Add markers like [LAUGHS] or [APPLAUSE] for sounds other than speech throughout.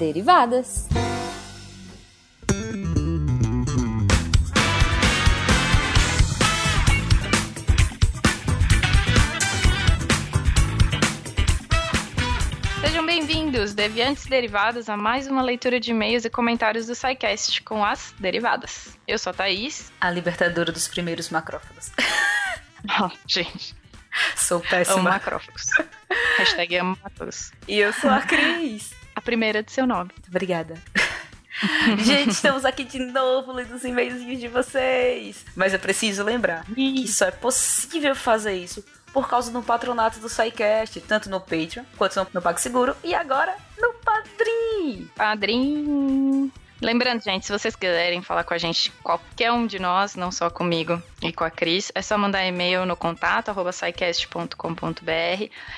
Derivadas. Sejam bem-vindos, deviantes derivadas, a mais uma leitura de e-mails e comentários do SciCast com as derivadas. Eu sou a Thaís. A libertadora dos primeiros macrófagos. Oh, [LAUGHS] gente, Sou amo péssima. macrófagos. Hashtag amo macrófagos. E eu sou a Cris. A primeira de seu nome. Obrigada. [LAUGHS] Gente, estamos aqui de novo lendo os e-mails de vocês. Mas eu preciso lembrar que só é possível fazer isso por causa do patronato do SciCast, tanto no Patreon quanto no PagSeguro e agora no Padrim. Padrim. Lembrando, gente, se vocês quiserem falar com a gente, qualquer um de nós, não só comigo e com a Cris, é só mandar e-mail no contato arroba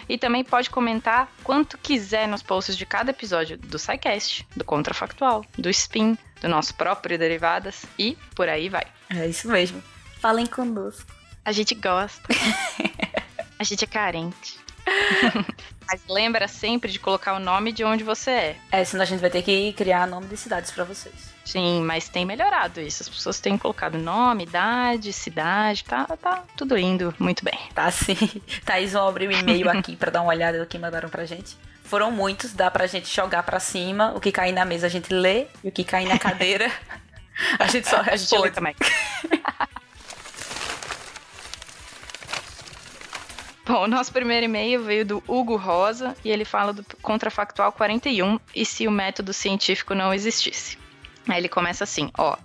e também pode comentar quanto quiser nos posts de cada episódio do SciCast, do Contrafactual, do Spin, do nosso próprio Derivadas e por aí vai. É isso mesmo. Falem conosco. A gente gosta. [LAUGHS] a gente é carente. [LAUGHS] Mas lembra sempre de colocar o nome de onde você é. É, senão a gente vai ter que criar nome de cidades pra vocês. Sim, mas tem melhorado isso. As pessoas têm colocado nome, idade, cidade, tá, tá tudo indo muito bem. Tá sim. [LAUGHS] Thaís, vamos abrir o e-mail [LAUGHS] aqui pra dar uma olhada do que mandaram pra gente. Foram muitos, dá pra gente jogar pra cima. O que cair na mesa a gente lê, e o que cair na cadeira a gente só a gente lê também. Bom, o nosso primeiro e-mail veio do Hugo Rosa e ele fala do contrafactual 41 e se o método científico não existisse. Aí ele começa assim, ó,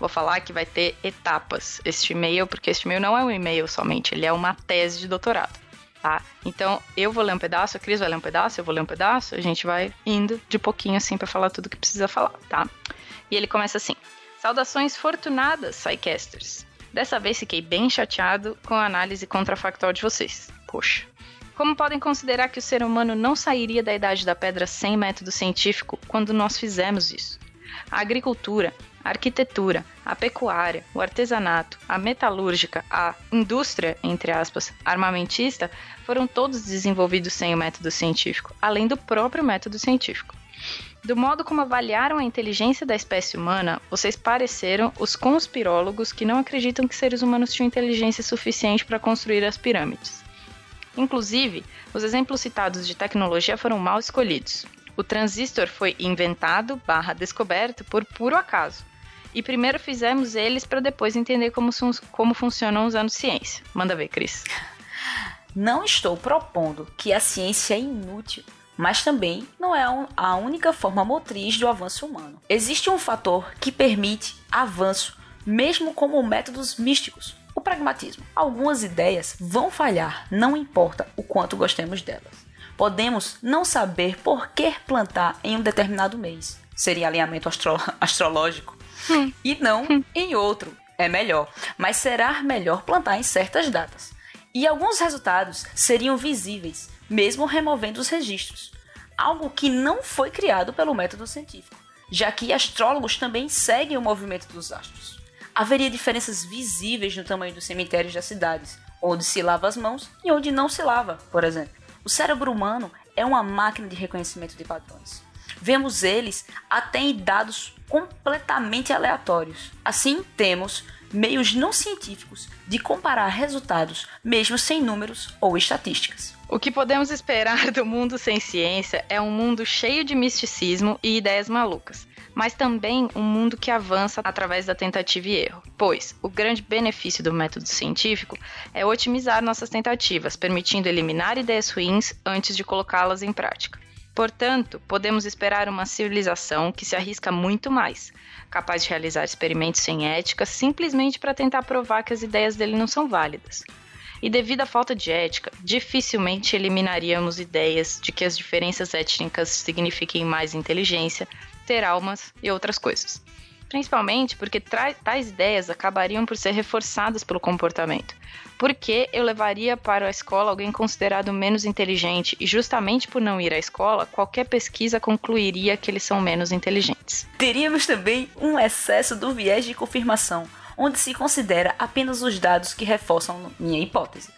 vou falar que vai ter etapas este e-mail, porque este e-mail não é um e-mail somente, ele é uma tese de doutorado, tá? Então, eu vou ler um pedaço, a Cris vai ler um pedaço, eu vou ler um pedaço, a gente vai indo de pouquinho assim pra falar tudo que precisa falar, tá? E ele começa assim: Saudações fortunadas, Psycasters. Dessa vez fiquei bem chateado com a análise contrafactual de vocês. Poxa. Como podem considerar que o ser humano não sairia da idade da pedra sem método científico quando nós fizemos isso? A agricultura, a arquitetura, a pecuária, o artesanato, a metalúrgica, a indústria, entre aspas, armamentista, foram todos desenvolvidos sem o método científico, além do próprio método científico. Do modo como avaliaram a inteligência da espécie humana, vocês pareceram os conspirólogos que não acreditam que seres humanos tinham inteligência suficiente para construir as pirâmides. Inclusive, os exemplos citados de tecnologia foram mal escolhidos. O transistor foi inventado barra descoberto por puro acaso. E primeiro fizemos eles para depois entender como, como funcionam usando ciência. Manda ver, Cris. Não estou propondo que a ciência é inútil, mas também não é a única forma motriz do avanço humano. Existe um fator que permite avanço, mesmo como métodos místicos: o pragmatismo. Algumas ideias vão falhar, não importa o quanto gostemos delas. Podemos não saber por que plantar em um determinado mês. Seria alinhamento astro- astrológico. E não em outro. É melhor. Mas será melhor plantar em certas datas. E alguns resultados seriam visíveis, mesmo removendo os registros. Algo que não foi criado pelo método científico, já que astrólogos também seguem o movimento dos astros. Haveria diferenças visíveis no tamanho dos cemitérios das cidades, onde se lava as mãos e onde não se lava, por exemplo. O cérebro humano é uma máquina de reconhecimento de padrões. Vemos eles até em dados completamente aleatórios. Assim, temos meios não científicos de comparar resultados, mesmo sem números ou estatísticas. O que podemos esperar do mundo sem ciência é um mundo cheio de misticismo e ideias malucas, mas também um mundo que avança através da tentativa e erro. Pois o grande benefício do método científico é otimizar nossas tentativas, permitindo eliminar ideias ruins antes de colocá-las em prática. Portanto, podemos esperar uma civilização que se arrisca muito mais, capaz de realizar experimentos sem ética simplesmente para tentar provar que as ideias dele não são válidas. E devido à falta de ética, dificilmente eliminaríamos ideias de que as diferenças étnicas signifiquem mais inteligência, ter almas e outras coisas. Principalmente porque tais ideias acabariam por ser reforçadas pelo comportamento. Porque eu levaria para a escola alguém considerado menos inteligente e justamente por não ir à escola, qualquer pesquisa concluiria que eles são menos inteligentes. Teríamos também um excesso do viés de confirmação, onde se considera apenas os dados que reforçam minha hipótese.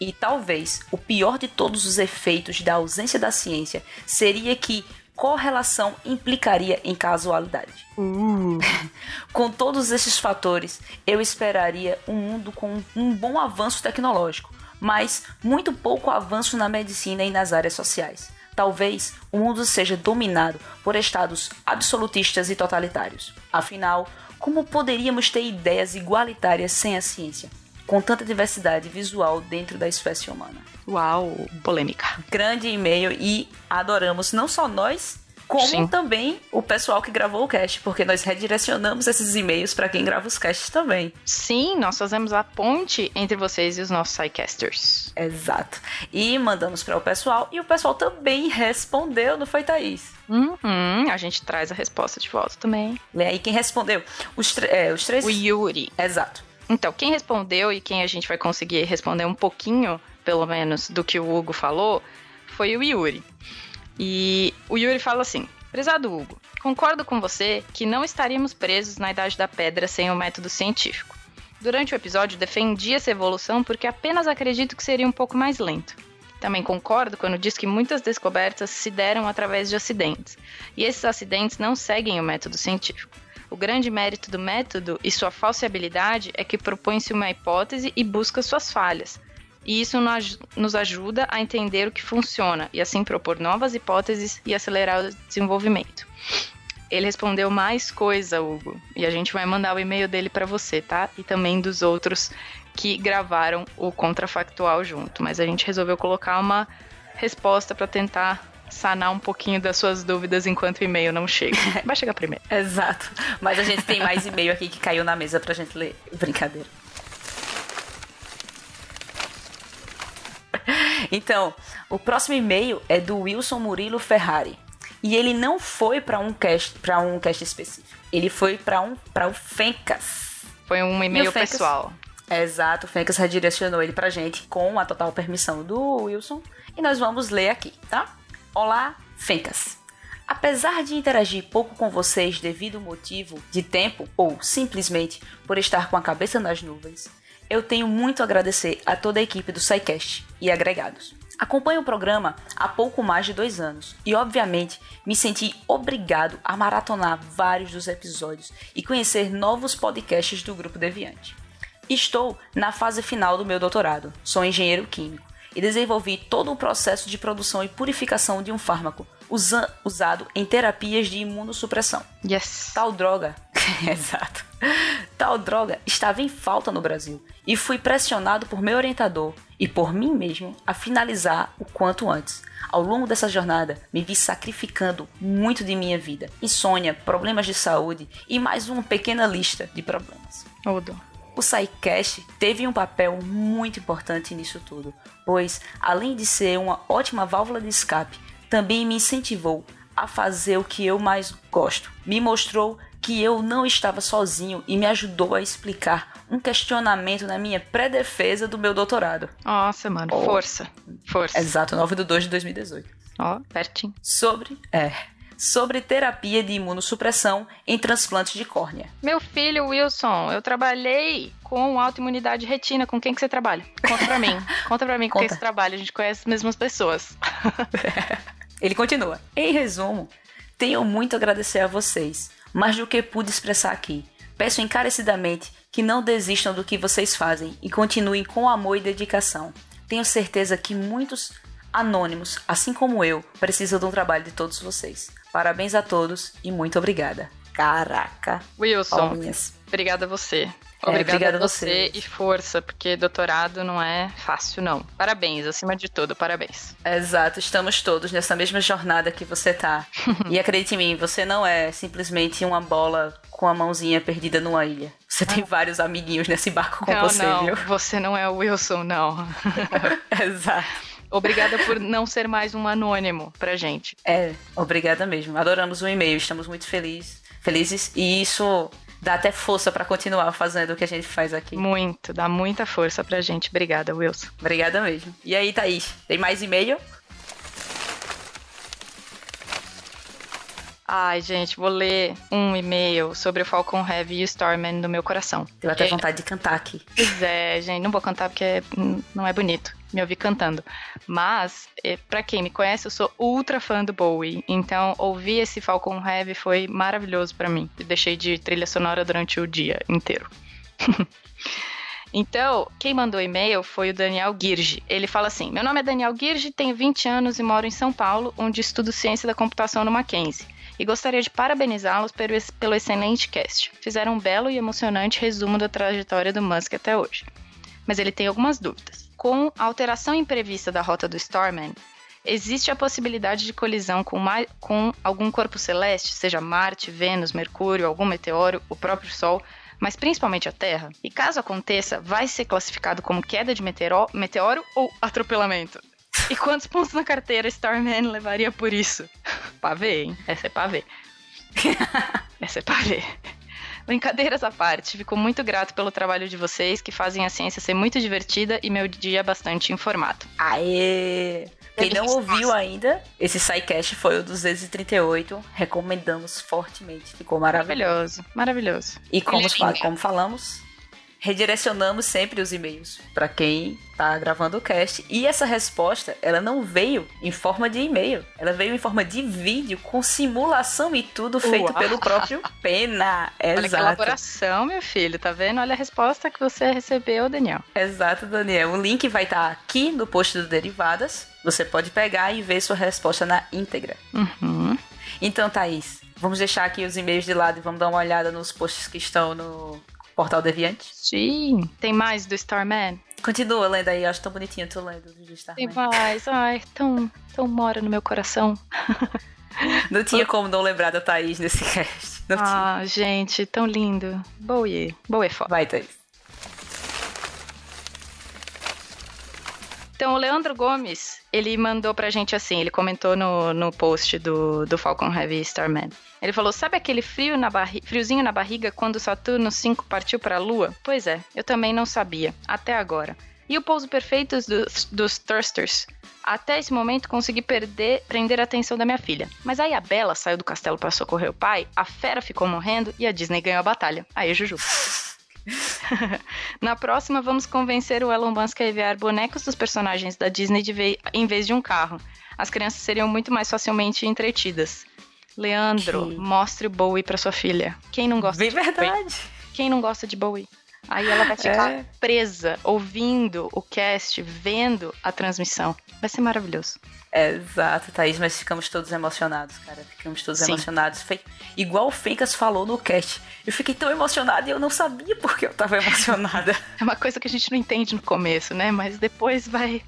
E talvez o pior de todos os efeitos da ausência da ciência seria que, correlação implicaria em casualidade. Uh. [LAUGHS] com todos esses fatores, eu esperaria um mundo com um bom avanço tecnológico, mas muito pouco avanço na medicina e nas áreas sociais. Talvez o mundo seja dominado por estados absolutistas e totalitários. Afinal, como poderíamos ter ideias igualitárias sem a ciência? Com tanta diversidade visual dentro da espécie humana. Uau, polêmica. Grande e-mail e adoramos não só nós, como Sim. também o pessoal que gravou o cast, porque nós redirecionamos esses e-mails para quem grava os casts também. Sim, nós fazemos a ponte entre vocês e os nossos sidecasters. Exato. E mandamos para o pessoal e o pessoal também respondeu, não foi, Thaís? Uhum, a gente traz a resposta de volta também. Lê aí quem respondeu. Os, é, os três. O Yuri. Exato. Então, quem respondeu e quem a gente vai conseguir responder um pouquinho, pelo menos, do que o Hugo falou, foi o Yuri. E o Yuri fala assim: Prezado Hugo, concordo com você que não estaríamos presos na Idade da Pedra sem o método científico. Durante o episódio, defendi essa evolução porque apenas acredito que seria um pouco mais lento. Também concordo quando diz que muitas descobertas se deram através de acidentes, e esses acidentes não seguem o método científico. O grande mérito do método e sua falseabilidade é que propõe-se uma hipótese e busca suas falhas. E isso nos ajuda a entender o que funciona e assim propor novas hipóteses e acelerar o desenvolvimento. Ele respondeu mais coisa, Hugo, e a gente vai mandar o e-mail dele para você, tá? E também dos outros que gravaram o contrafactual junto, mas a gente resolveu colocar uma resposta para tentar sanar um pouquinho das suas dúvidas enquanto o e-mail não chega. [LAUGHS] Vai chegar primeiro. Exato. Mas a gente tem mais e-mail aqui que caiu na mesa pra gente ler. Brincadeira. Então, o próximo e-mail é do Wilson Murilo Ferrari. E ele não foi para um cast, para um cast específico. Ele foi para um para o Fencas. Foi um e-mail pessoal. Exato, o Fencas redirecionou ele pra gente com a total permissão do Wilson e nós vamos ler aqui, tá? Olá, Fencas. Apesar de interagir pouco com vocês devido ao motivo de tempo ou simplesmente por estar com a cabeça nas nuvens, eu tenho muito a agradecer a toda a equipe do SciCast e agregados. Acompanho o programa há pouco mais de dois anos e, obviamente, me senti obrigado a maratonar vários dos episódios e conhecer novos podcasts do Grupo Deviante. Estou na fase final do meu doutorado, sou engenheiro químico e desenvolvi todo o processo de produção e purificação de um fármaco usa usado em terapias de imunossupressão. Yes. Tal droga, [LAUGHS] exato. Tal droga estava em falta no Brasil e fui pressionado por meu orientador e por mim mesmo a finalizar o quanto antes. Ao longo dessa jornada, me vi sacrificando muito de minha vida. Insônia, problemas de saúde e mais uma pequena lista de problemas. Odo. O SciCast teve um papel muito importante nisso tudo, pois, além de ser uma ótima válvula de escape, também me incentivou a fazer o que eu mais gosto. Me mostrou que eu não estava sozinho e me ajudou a explicar um questionamento na minha pré-defesa do meu doutorado. Nossa, mano, oh. força. Força. Exato, 9 de 2 de 2018. Ó, oh, pertinho. Sobre. É sobre terapia de imunossupressão em transplantes de córnea. Meu filho Wilson, eu trabalhei com autoimunidade retina. Com quem que você trabalha? Conta pra mim. [LAUGHS] Conta pra mim com Conta. quem que você trabalha. A gente conhece as mesmas pessoas. [LAUGHS] Ele continua. Em resumo, tenho muito a agradecer a vocês, mais do que pude expressar aqui. Peço encarecidamente que não desistam do que vocês fazem e continuem com amor e dedicação. Tenho certeza que muitos anônimos, assim como eu, precisam de um trabalho de todos vocês. Parabéns a todos e muito obrigada. Caraca. Wilson, palminhas. obrigada a você. É, obrigada, a você e força, porque doutorado não é fácil, não. Parabéns, acima de tudo, parabéns. Exato, estamos todos nessa mesma jornada que você tá. [LAUGHS] e acredite em mim, você não é simplesmente uma bola com a mãozinha perdida numa ilha. Você tem vários amiguinhos nesse barco com não, você, não, viu? Você não é o Wilson, não. [LAUGHS] Exato. Obrigada por não ser mais um anônimo pra gente. É, obrigada mesmo. Adoramos o e-mail, estamos muito felizes, felizes e isso dá até força para continuar fazendo o que a gente faz aqui. Muito, dá muita força pra gente. Obrigada, Wilson. Obrigada mesmo. E aí, Thaís, tem mais e-mail? Ai, gente, vou ler um e-mail sobre o Falcon Heavy e o Starman no meu coração. Eu até vontade de cantar aqui. Pois é, gente, não vou cantar porque não é bonito me ouvir cantando. Mas, é, para quem me conhece, eu sou ultra fã do Bowie. Então, ouvir esse Falcon Heavy foi maravilhoso para mim. Deixei de trilha sonora durante o dia inteiro. [LAUGHS] Então, quem mandou e-mail foi o Daniel Girge. Ele fala assim: Meu nome é Daniel Girge, tenho 20 anos e moro em São Paulo, onde estudo ciência da computação no Mackenzie. E gostaria de parabenizá-los pelo excelente cast. Fizeram um belo e emocionante resumo da trajetória do Musk até hoje. Mas ele tem algumas dúvidas. Com a alteração imprevista da rota do Starman, existe a possibilidade de colisão com, com algum corpo celeste, seja Marte, Vênus, Mercúrio, algum meteoro, o próprio Sol, mas principalmente a Terra? E caso aconteça, vai ser classificado como queda de meteoro, meteoro ou atropelamento? [LAUGHS] E quantos pontos na carteira Starman levaria por isso? [LAUGHS] pra ver, hein? Essa é pra ver. [LAUGHS] Essa é pra ver. Brincadeiras à parte, fico muito grato pelo trabalho de vocês, que fazem a ciência ser muito divertida e meu dia bastante informado. Aê! Quem não ouviu ainda, esse SciCast foi o 238. Recomendamos fortemente. Ficou maravilhoso. Maravilhoso. E como, como falamos, redirecionamos sempre os e-mails para quem tá gravando o cast. E essa resposta, ela não veio em forma de e-mail, ela veio em forma de vídeo com simulação e tudo feito Uau. pelo próprio [LAUGHS] Pena. Olha Exato. que elaboração, meu filho, tá vendo? Olha a resposta que você recebeu, Daniel. Exato, Daniel. O link vai estar tá aqui no post do Derivadas. Você pode pegar e ver sua resposta na íntegra. Uhum. Então, Thaís, vamos deixar aqui os e-mails de lado e vamos dar uma olhada nos posts que estão no Portal Deviante? Sim. Tem mais do Starman? Continua lendo aí, acho tão bonitinho tu lendo do Starman. Tem mais, ai, tão, tão mora no meu coração. [LAUGHS] Não tinha como não lembrar da Thaís nesse cast. Não ah, tinha. gente, tão lindo. Bowie. Bowie é foda. Vai, Thaís. Então, o Leandro Gomes, ele mandou pra gente assim, ele comentou no, no post do, do Falcon Heavy Starman. Ele falou: Sabe aquele frio na barri friozinho na barriga quando Saturno 5 partiu para a Lua? Pois é, eu também não sabia, até agora. E o pouso perfeito dos, dos Thrusters? Até esse momento consegui perder, prender a atenção da minha filha. Mas aí a Bela saiu do castelo para socorrer o pai, a fera ficou morrendo e a Disney ganhou a batalha. Aí, Juju. [LAUGHS] Na próxima, vamos convencer o Elon Musk a enviar bonecos dos personagens da Disney ve em vez de um carro. As crianças seriam muito mais facilmente entretidas. Leandro, que... mostre o Bowie para sua filha. Quem não gosta Bem de verdade. Bowie? Quem não gosta de Bowie? Aí ela vai ficar é. presa, ouvindo o cast, vendo a transmissão. Vai ser maravilhoso. É, exato, Thaís, mas ficamos todos emocionados, cara. Ficamos todos Sim. emocionados. Foi igual o Fencas falou no cast. Eu fiquei tão emocionada e eu não sabia porque eu tava emocionada. [LAUGHS] É uma coisa que a gente não entende no começo, né? Mas depois vai,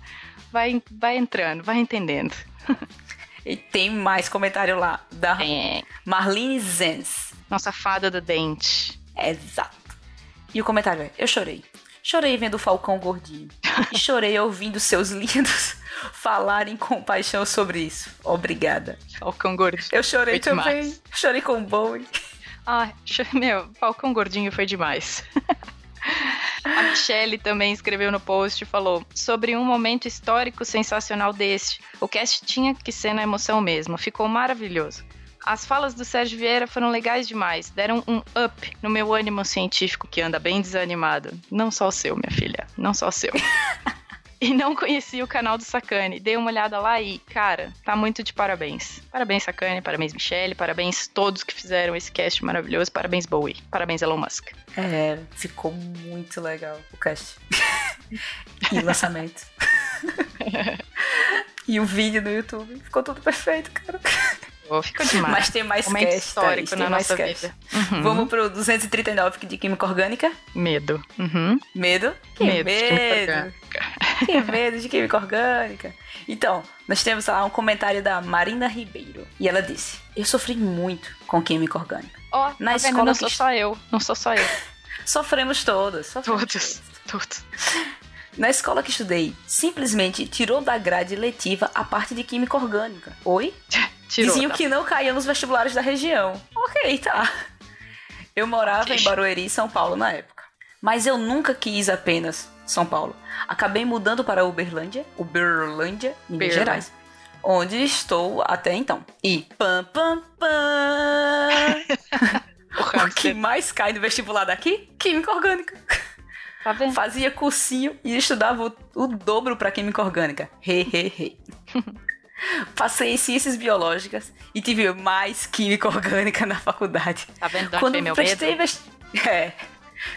vai, vai entrando, vai entendendo. E tem mais comentário lá da é. Marlene Zenz. Nossa fada do dente. Exato. E o comentário é: Eu chorei. Chorei vendo o Falcão gordinho. e chorei ouvindo seus lindos [LAUGHS] falarem com paixão sobre isso. Obrigada. Falcão gordinho. Eu chorei foi também. Demais. Chorei com o Bowie. Ah, [LAUGHS] meu, Falcão gordinho foi demais. [LAUGHS] A Michelle também escreveu no post e falou sobre um momento histórico sensacional deste. O cast tinha que ser na emoção mesmo, ficou maravilhoso. As falas do Sérgio Vieira foram legais demais, deram um up no meu ânimo científico que anda bem desanimado. Não só o seu, minha filha, não só o seu. [LAUGHS] e não conhecia o canal do Sacane. Dei uma olhada lá e, cara, tá muito de parabéns. Parabéns, Sacane, parabéns, Michelle, parabéns todos que fizeram esse cast maravilhoso, parabéns, Bowie, parabéns, Elon Musk. É, ficou muito legal o cast. [LAUGHS] e o lançamento. [LAUGHS] e o vídeo no YouTube. Ficou tudo perfeito, cara. Ficou demais. Mas tem mais Momento cast, histórico tá? na nossa vida. Uhum. Vamos pro 239 de Química Orgânica. Medo. Uhum. Medo? Que medo. medo. que medo de Química Orgânica. Então, nós temos lá um comentário da Marina Ribeiro. E ela disse: Eu sofri muito com Química Orgânica. Ó, oh, na tá escola. Não sou só eu. Não sou só eu. [LAUGHS] Sofremos todas. Sofremos todos. Todos. [LAUGHS] Na escola que estudei, simplesmente tirou da grade letiva a parte de química orgânica. Oi? [LAUGHS] Tirou, Diziam tá. que não caía nos vestibulares da região. Ok, tá. Eu morava em Barueri, São Paulo na época. Mas eu nunca quis apenas São Paulo. Acabei mudando para Uberlândia, Uberlândia, Minas Gerais. onde estou até então. E pam, pam, pam. [LAUGHS] o, o que mais cai no vestibular daqui? Química orgânica. Tá vendo? Fazia cursinho e estudava o, o dobro para química orgânica. He, he, he. [LAUGHS] Passei em ciências biológicas e tive mais química orgânica na faculdade. Tá vendo? Quando meu prestei medo? vest... [LAUGHS] é.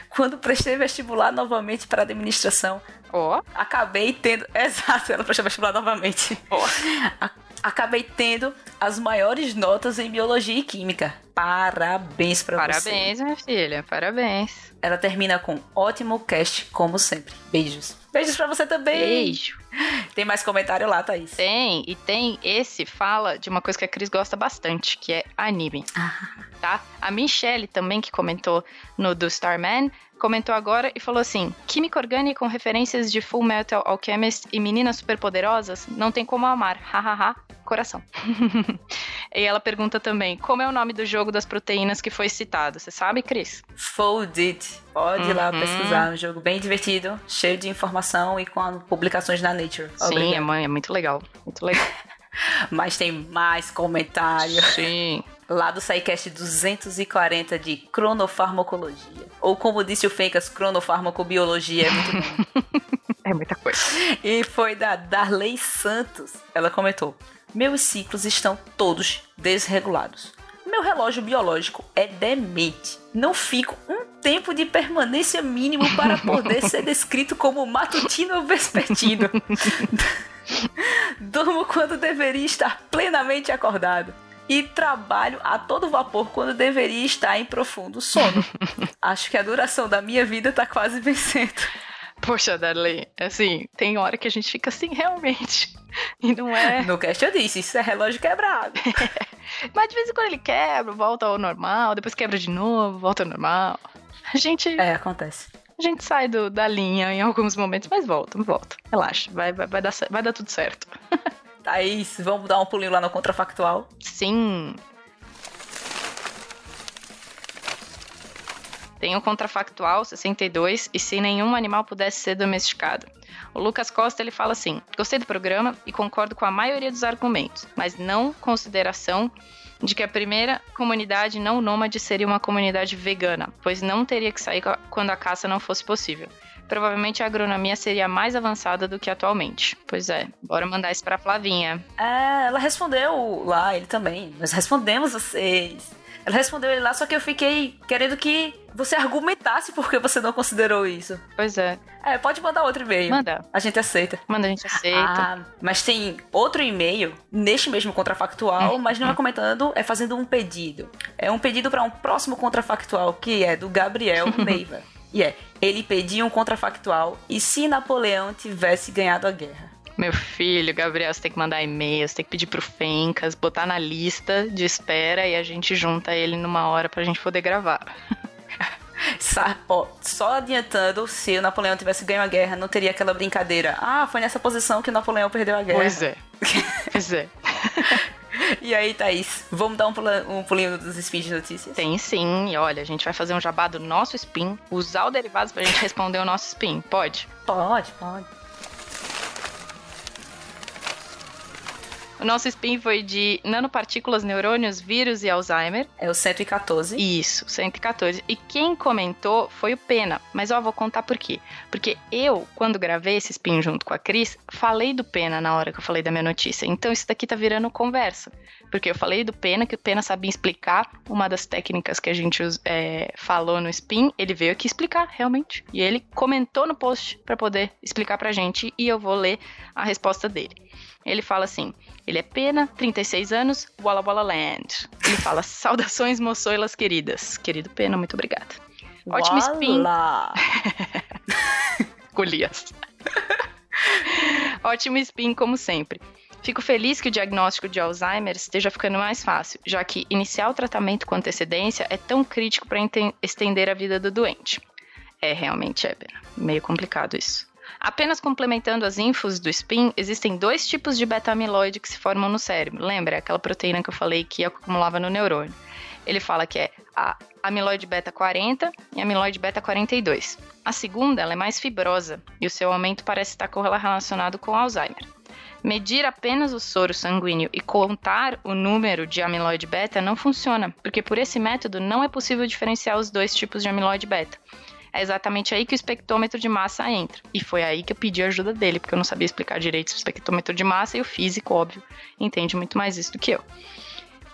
Quando prestei vestibular novamente para administração, Ó, acabei tendo. [LAUGHS] Exato, ela prestou vestibular novamente. A- Acabei tendo as maiores notas em biologia e química. Parabéns pra você. Parabéns, minha filha. Parabéns. Ela termina com ótimo cast, como sempre. Beijos. Beijos pra você também. Beijo. Tem mais comentário lá, Thaís. Tem, e tem esse fala de uma coisa que a Cris gosta bastante, que é anime. Tá? A Michelle também, que comentou no do Starman, comentou agora e falou assim: Química orgânica com referências de Full Metal Alchemist e meninas superpoderosas, não tem como amar. Hahaha, coração. [LAUGHS] e ela pergunta também: como é o nome do jogo das proteínas que foi citado? Você sabe, Cris? Folded. Pode ir lá Uhum. pesquisar. Um jogo bem divertido, cheio de informação e com publicações na Nature. Sim, é, é muito legal. Muito legal. [LAUGHS] Mas tem mais comentário. Sim. Lá do SciCast 240 de cronofarmacologia. Ou como disse o Fencas, cronofarmacobiologia. É muito bom. [LAUGHS] É muita coisa. E foi da Darley Santos. Ela comentou: Meus ciclos estão todos desregulados. Meu relógio biológico é demente. Não fico um tempo de permanência mínimo para [LAUGHS] poder ser descrito como matutino ou vespertino. [LAUGHS] Durmo quando deveria estar plenamente acordado. E trabalho a todo vapor quando deveria estar em profundo sono. [LAUGHS] Acho que a duração da minha vida tá quase vencendo. Poxa, Darley, assim, tem hora que a gente fica assim, realmente. E não é. No cast eu disse, isso é relógio quebrado. [LAUGHS] Mas de vez em quando ele quebra, volta ao normal, depois quebra de novo, volta ao normal. A gente, É, acontece. a gente sai do- da linha em alguns momentos, mas volta, volta. Relaxa, vai, vai, vai, dar, vai dar tudo certo. [LAUGHS] Thaís, vamos dar um pulinho lá no contrafactual? Sim. Tem o contrafactual 62 e se nenhum animal pudesse ser domesticado. O Lucas Costa ele fala assim: Gostei do programa e concordo com a maioria dos argumentos, mas não consideração de que a primeira comunidade não nômade seria uma comunidade vegana, pois não teria que sair quando a caça não fosse possível. Provavelmente a agronomia seria mais avançada do que atualmente. Pois é, bora mandar isso pra Flavinha. É, ela respondeu lá, ele também. Nós respondemos vocês. Ela respondeu ele lá, só que eu fiquei querendo que você argumentasse por que você não considerou isso. Pois é, É, pode mandar outro e-mail. manda. A gente aceita. Manda, a gente aceita. Ah, mas tem outro e-mail neste mesmo contrafactual, mas não é comentando, é fazendo um pedido. É um pedido para um próximo contrafactual, que é do Gabriel [LAUGHS] Neiva. E é, ele pediu um contrafactual e se Napoleão tivesse ganhado a guerra. Meu filho, Gabriel, você tem que mandar e-mail, você tem que pedir pro Fencas, botar na lista de espera e a gente junta ele numa hora pra gente poder gravar. [LAUGHS] Só adiantando, se o Napoleão tivesse ganho a guerra, não teria aquela brincadeira. Ah, foi nessa posição que o Napoleão perdeu a guerra. Pois é. [LAUGHS] Pois é. [LAUGHS] [LAUGHS] E aí, Thaís, vamos dar um, pula- um pulinho dos spins de notícias? Tem sim, e olha, a gente vai fazer um jabá do nosso spin, usar o derivados pra gente [LAUGHS] responder o nosso spin. Pode? Pode, pode. O nosso spin foi de nanopartículas, neurônios, vírus e Alzheimer. É o 114. Isso, 114. E quem comentou foi o Pena. Mas ó, vou contar por quê. Porque eu, quando gravei esse spin junto com a Cris, falei do Pena na hora que eu falei da minha notícia. Então isso daqui tá virando conversa. Porque eu falei do Pena, que o Pena sabia explicar uma das técnicas que a gente é, falou no spin. Ele veio aqui explicar, realmente. E ele comentou no post pra poder explicar pra gente. E eu vou ler a resposta dele. Ele fala assim: ele é pena, 36 anos, Walla Walla Land. Ele fala: saudações, moçoilas queridas. Querido Pena, muito obrigada. Ótimo spin. [LAUGHS] Golias. [LAUGHS] Ótimo spin, como sempre. Fico feliz que o diagnóstico de Alzheimer esteja ficando mais fácil, já que iniciar o tratamento com antecedência é tão crítico para estender a vida do doente. É, realmente é. Meio complicado isso. Apenas complementando as infos do SPIN, existem dois tipos de beta-amiloide que se formam no cérebro. Lembra? Aquela proteína que eu falei que acumulava no neurônio. Ele fala que é a amiloide beta 40 e a amiloide beta 42. A segunda ela é mais fibrosa e o seu aumento parece estar correlacionado com Alzheimer. Medir apenas o soro sanguíneo e contar o número de amiloide beta não funciona, porque por esse método não é possível diferenciar os dois tipos de amiloide beta. É exatamente aí que o espectrômetro de massa entra. E foi aí que eu pedi a ajuda dele, porque eu não sabia explicar direito o espectrômetro de massa e o físico, óbvio, entende muito mais isso do que eu.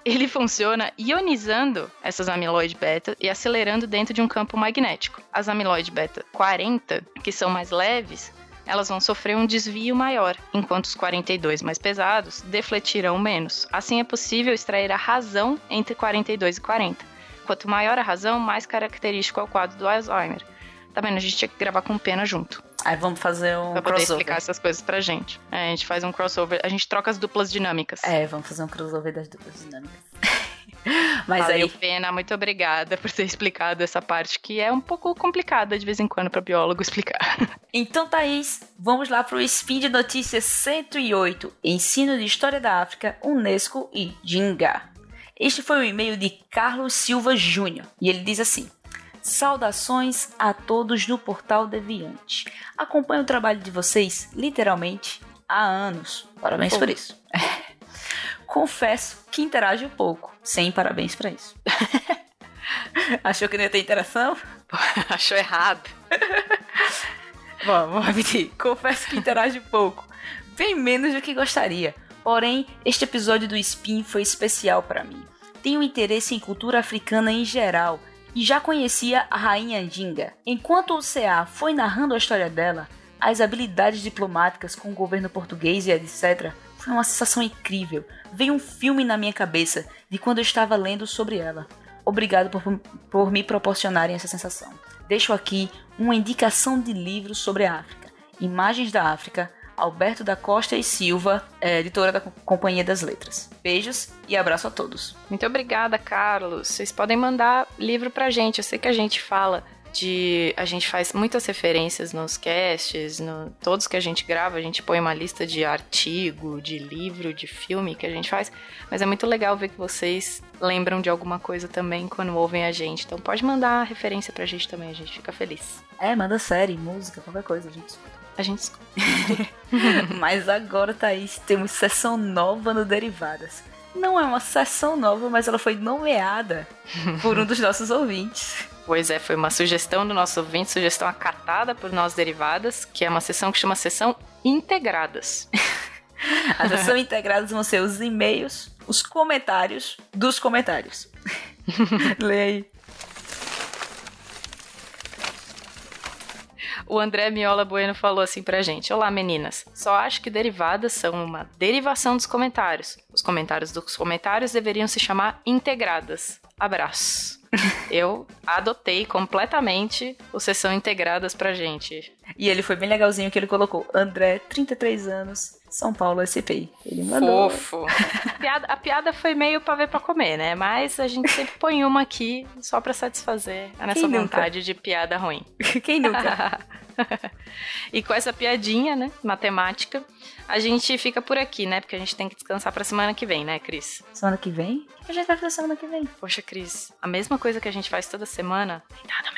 Ele funciona ionizando essas amiloide beta e acelerando dentro de um campo magnético. As amiloide beta 40, que são mais leves, elas vão sofrer um desvio maior, enquanto os 42 mais pesados defletirão menos. Assim é possível extrair a razão entre 42 e 40. Quanto maior a razão, mais característico é o quadro do Alzheimer. Tá vendo? A gente tinha que gravar com pena junto. Aí vamos fazer um pra poder crossover. explicar essas coisas pra gente. É, a gente faz um crossover, a gente troca as duplas dinâmicas. É, vamos fazer um crossover das duplas dinâmicas. [LAUGHS] [LAUGHS] Mas Valeu, aí, Pena, muito obrigada por ter explicado essa parte que é um pouco complicada de vez em quando para biólogo explicar. [LAUGHS] então Thaís, vamos lá pro Spin de Notícias 108, Ensino de História da África, Unesco e Ginga. Este foi o e-mail de Carlos Silva Júnior e ele diz assim: Saudações a todos do Portal Deviante. Acompanho o trabalho de vocês, literalmente, há anos. Parabéns Pô. por isso. [LAUGHS] Confesso que interajo pouco, sem parabéns pra isso. [LAUGHS] Achou que não ia ter interação? [LAUGHS] Achou errado. [LAUGHS] Bom, vamos repetir. Confesso que interajo pouco, bem menos do que gostaria. Porém, este episódio do Spin foi especial para mim. Tenho interesse em cultura africana em geral e já conhecia a rainha Dinga. Enquanto o CA foi narrando a história dela, as habilidades diplomáticas com o governo português e etc. Foi uma sensação incrível. Veio um filme na minha cabeça de quando eu estava lendo sobre ela. Obrigado por, por me proporcionarem essa sensação. Deixo aqui uma indicação de livro sobre a África. Imagens da África, Alberto da Costa e Silva, é, editora da Companhia das Letras. Beijos e abraço a todos. Muito obrigada, Carlos. Vocês podem mandar livro pra gente. Eu sei que a gente fala de. A gente faz muitas referências nos casts, no, todos que a gente grava, a gente põe uma lista de artigo, de livro, de filme que a gente faz. Mas é muito legal ver que vocês lembram de alguma coisa também quando ouvem a gente. Então pode mandar referência pra gente também, a gente fica feliz. É, manda série, música, qualquer coisa, a gente escuta. A gente escuta. [LAUGHS] mas agora, Thaís, temos sessão nova no Derivadas. Não é uma sessão nova, mas ela foi nomeada por um dos nossos ouvintes. Pois é, foi uma sugestão do nosso ouvinte, sugestão acatada por nós derivadas, que é uma sessão que chama Sessão Integradas. [LAUGHS] A sessão integradas vão ser os e-mails, os comentários dos comentários. [LAUGHS] Lê aí. O André Miola Bueno falou assim pra gente: Olá meninas, só acho que derivadas são uma derivação dos comentários. Os comentários dos comentários deveriam se chamar integradas. Abraço. [LAUGHS] Eu adotei completamente o Sessão Integradas pra gente. E ele foi bem legalzinho que ele colocou: André, 33 anos, São Paulo SPI. Ele mandou. Fofo. A piada, a piada foi meio pra ver pra comer, né? Mas a gente sempre põe uma aqui só pra satisfazer a nossa vontade de piada ruim. [LAUGHS] Quem nunca? [LAUGHS] e com essa piadinha, né, matemática, a gente fica por aqui, né? Porque a gente tem que descansar pra semana que vem, né, Cris? semana que vem? O que a gente vai fazer semana que vem? Poxa, Cris, a mesma coisa que a gente faz toda semana, tem nada